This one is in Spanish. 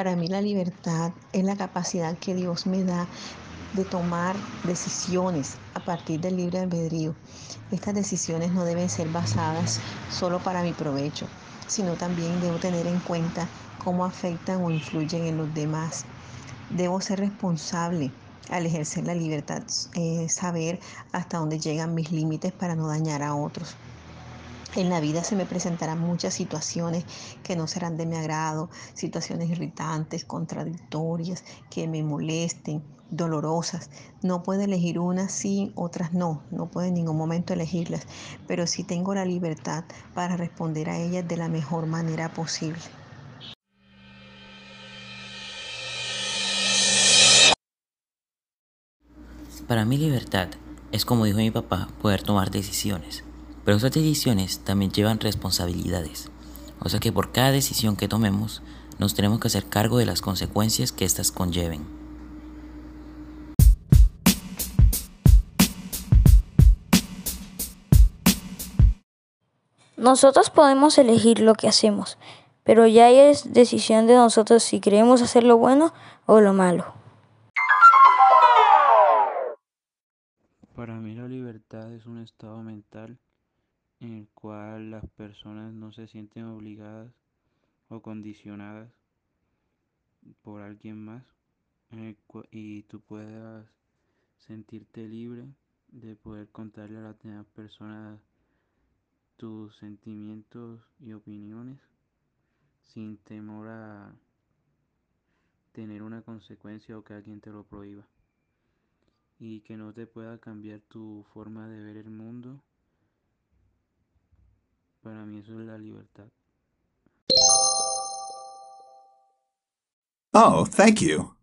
Para mí la libertad es la capacidad que Dios me da de tomar decisiones a partir del libre albedrío. Estas decisiones no deben ser basadas solo para mi provecho, sino también debo tener en cuenta cómo afectan o influyen en los demás. Debo ser responsable al ejercer la libertad, eh, saber hasta dónde llegan mis límites para no dañar a otros. En la vida se me presentarán muchas situaciones que no serán de mi agrado, situaciones irritantes, contradictorias, que me molesten, dolorosas. No puedo elegir unas sí, otras no. No puedo en ningún momento elegirlas, pero sí tengo la libertad para responder a ellas de la mejor manera posible. Para mí libertad es como dijo mi papá, poder tomar decisiones. Pero esas decisiones también llevan responsabilidades. O sea que por cada decisión que tomemos, nos tenemos que hacer cargo de las consecuencias que éstas conlleven. Nosotros podemos elegir lo que hacemos, pero ya es decisión de nosotros si queremos hacer lo bueno o lo malo. Para mí la libertad es un estado mental en el cual las personas no se sienten obligadas o condicionadas por alguien más y tú puedas sentirte libre de poder contarle a las demás personas tus sentimientos y opiniones sin temor a tener una consecuencia o que alguien te lo prohíba. Y que no te pueda cambiar tu forma de ver el mundo para mí eso es la libertad. Oh, thank you.